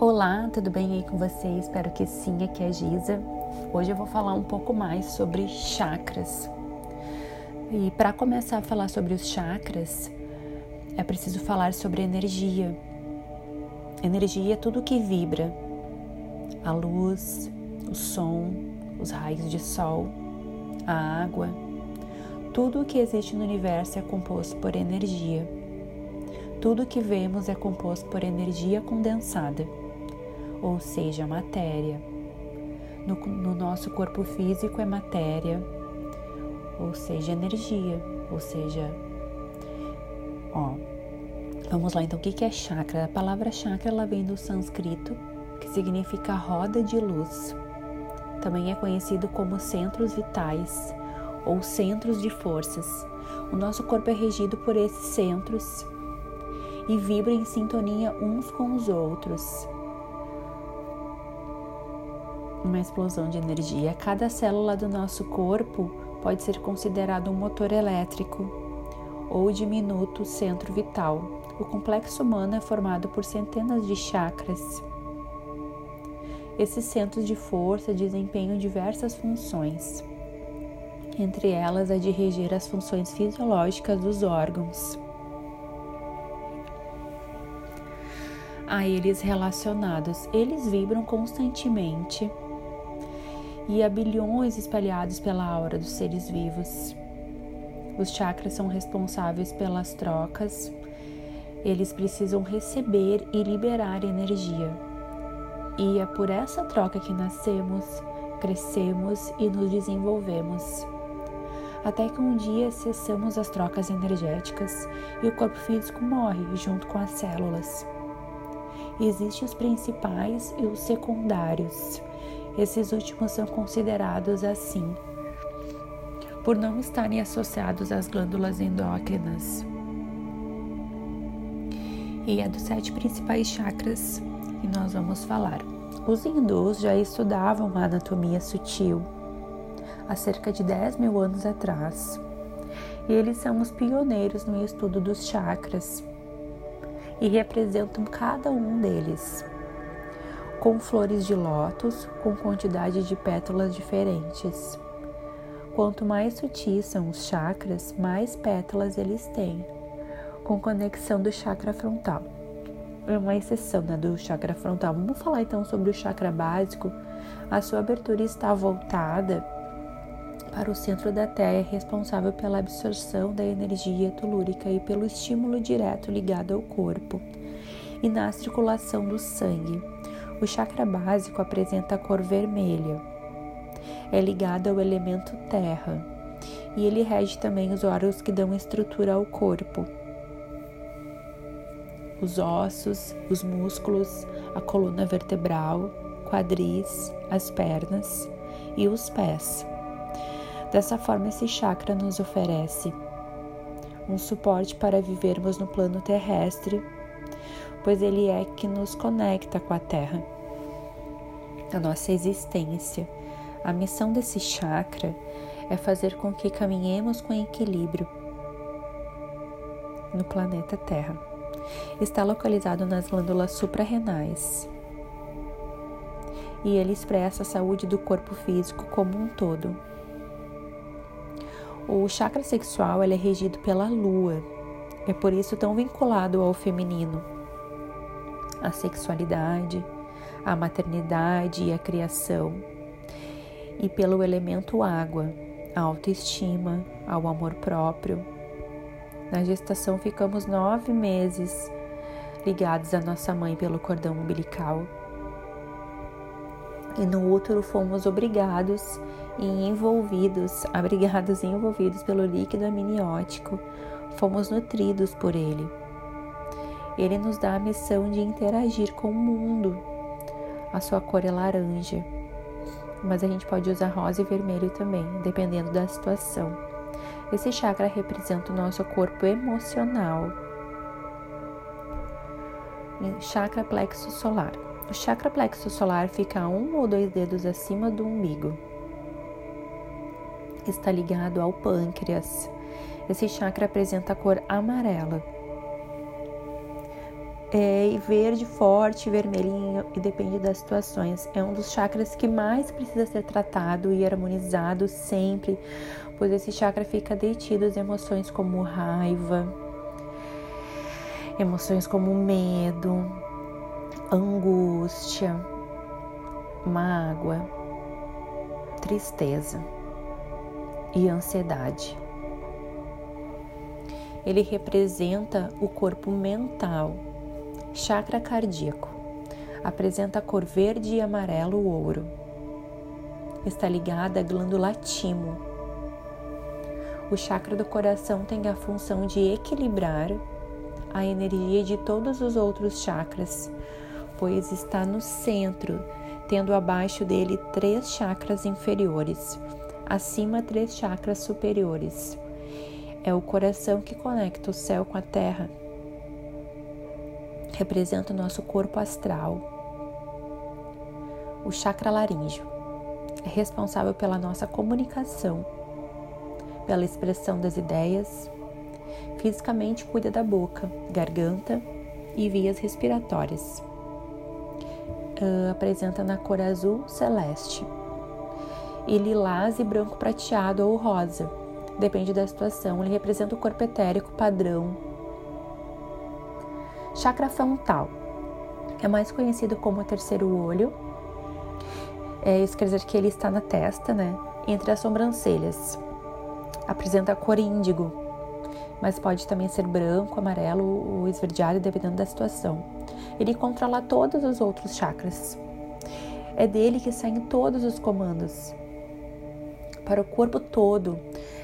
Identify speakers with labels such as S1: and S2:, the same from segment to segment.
S1: Olá, tudo bem aí com você? Espero que sim, aqui é a Giza. Hoje eu vou falar um pouco mais sobre chakras. E para começar a falar sobre os chakras, é preciso falar sobre energia. Energia é tudo que vibra: a luz, o som, os raios de sol, a água. Tudo o que existe no universo é composto por energia. Tudo que vemos é composto por energia condensada ou seja, matéria. No, no nosso corpo físico é matéria, ou seja, energia, ou seja, ó, vamos lá então, o que é chakra? A palavra chakra ela vem do sânscrito, que significa roda de luz. Também é conhecido como centros vitais ou centros de forças. O nosso corpo é regido por esses centros e vibra em sintonia uns com os outros uma explosão de energia. Cada célula do nosso corpo pode ser considerado um motor elétrico ou diminuto centro vital. O complexo humano é formado por centenas de chakras. Esses centros de força desempenham diversas funções, entre elas a de reger as funções fisiológicas dos órgãos. A eles relacionados, eles vibram constantemente e há bilhões espalhados pela aura dos seres vivos. Os chakras são responsáveis pelas trocas, eles precisam receber e liberar energia. E é por essa troca que nascemos, crescemos e nos desenvolvemos. Até que um dia cessamos as trocas energéticas e o corpo físico morre junto com as células. Existem os principais e os secundários. Esses últimos são considerados assim por não estarem associados às glândulas endócrinas. E é dos sete principais chakras que nós vamos falar. Os hindus já estudavam a anatomia sutil há cerca de 10 mil anos atrás. E eles são os pioneiros no estudo dos chakras e representam cada um deles com flores de lótus com quantidade de pétalas diferentes. Quanto mais sutis são os chakras, mais pétalas eles têm, com conexão do chakra frontal. É uma exceção né, do chakra frontal. Vamos falar então sobre o chakra básico. A sua abertura está voltada para o centro da Terra, responsável pela absorção da energia telúrica e pelo estímulo direto ligado ao corpo e na circulação do sangue. O chakra básico apresenta a cor vermelha. É ligado ao elemento terra e ele rege também os órgãos que dão estrutura ao corpo. Os ossos, os músculos, a coluna vertebral, quadris, as pernas e os pés. Dessa forma, esse chakra nos oferece um suporte para vivermos no plano terrestre pois ele é que nos conecta com a Terra, a nossa existência. A missão desse chakra é fazer com que caminhemos com equilíbrio no planeta Terra. Está localizado nas glândulas suprarrenais e ele expressa a saúde do corpo físico como um todo. O chakra sexual é regido pela lua, é por isso tão vinculado ao feminino a sexualidade, a maternidade e a criação, e pelo elemento água, a autoestima, ao amor próprio. Na gestação ficamos nove meses ligados à nossa mãe pelo cordão umbilical. E no útero fomos obrigados e envolvidos, abrigados e envolvidos pelo líquido amniótico, fomos nutridos por ele. Ele nos dá a missão de interagir com o mundo. A sua cor é laranja, mas a gente pode usar rosa e vermelho também, dependendo da situação. Esse chakra representa o nosso corpo emocional. Chakra plexo solar. O chakra plexo solar fica a um ou dois dedos acima do umbigo. Está ligado ao pâncreas. Esse chakra apresenta a cor amarela é, verde forte, vermelhinho e depende das situações. É um dos chakras que mais precisa ser tratado e harmonizado sempre, pois esse chakra fica detido às emoções como raiva, emoções como medo, angústia, mágoa, tristeza e ansiedade. Ele representa o corpo mental Chakra cardíaco. Apresenta cor verde e amarelo ouro. Está ligada à glândula timo. O chakra do coração tem a função de equilibrar a energia de todos os outros chakras, pois está no centro, tendo abaixo dele três chakras inferiores, acima três chakras superiores. É o coração que conecta o céu com a terra representa o nosso corpo astral. O chakra laríngeo é responsável pela nossa comunicação, pela expressão das ideias. Fisicamente cuida da boca, garganta e vias respiratórias. Uh, apresenta na cor azul celeste e lilás e branco prateado ou rosa. Depende da situação. Ele representa o corpo etérico padrão Chakra frontal é mais conhecido como o terceiro olho. É, isso quer dizer que ele está na testa, né? Entre as sobrancelhas. Apresenta cor índigo, mas pode também ser branco, amarelo ou esverdeado, dependendo da situação. Ele controla todos os outros chakras. É dele que saem todos os comandos. Para o corpo todo,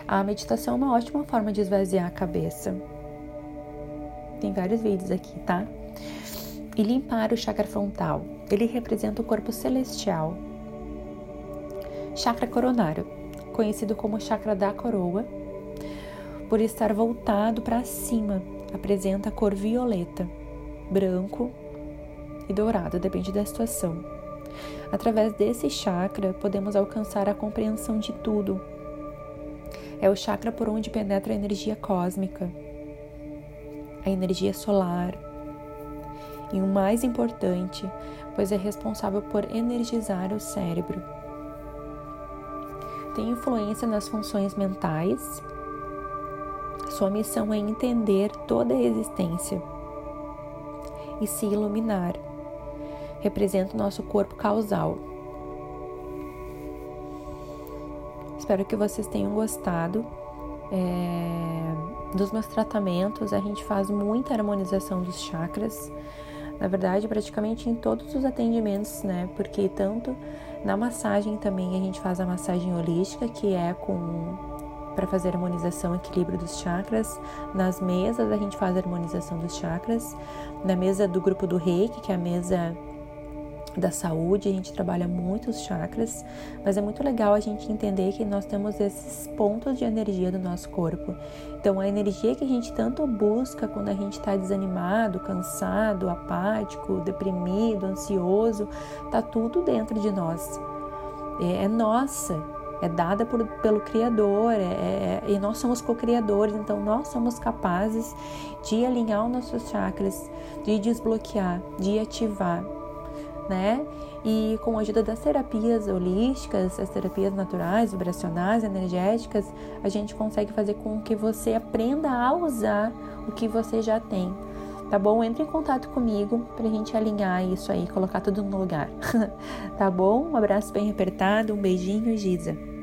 S1: a meditação é uma ótima forma de esvaziar a cabeça tem vários vídeos aqui, tá? E limpar o chakra frontal. Ele representa o corpo celestial. Chakra coronário, conhecido como chakra da coroa, por estar voltado para cima, apresenta a cor violeta, branco e dourado, depende da situação. Através desse chakra, podemos alcançar a compreensão de tudo. É o chakra por onde penetra a energia cósmica a energia solar. E o mais importante, pois é responsável por energizar o cérebro. Tem influência nas funções mentais. Sua missão é entender toda a existência e se iluminar. Representa o nosso corpo causal. Espero que vocês tenham gostado. É dos meus tratamentos, a gente faz muita harmonização dos chakras. Na verdade, praticamente em todos os atendimentos, né? Porque tanto na massagem também a gente faz a massagem holística, que é com para fazer harmonização e equilíbrio dos chakras. Nas mesas a gente faz a harmonização dos chakras. Na mesa do grupo do Reiki, que é a mesa da saúde, a gente trabalha muito os chakras, mas é muito legal a gente entender que nós temos esses pontos de energia do nosso corpo. Então, a energia que a gente tanto busca quando a gente está desanimado, cansado, apático, deprimido, ansioso, tá tudo dentro de nós. É, é nossa, é dada por, pelo Criador, é, é, e nós somos co-criadores, então nós somos capazes de alinhar os nossos chakras, de desbloquear, de ativar né? E com a ajuda das terapias holísticas, as terapias naturais, vibracionais, energéticas, a gente consegue fazer com que você aprenda a usar o que você já tem. Tá bom? Entre em contato comigo pra gente alinhar isso aí, colocar tudo no lugar. tá bom? Um abraço bem apertado, um beijinho, Giza.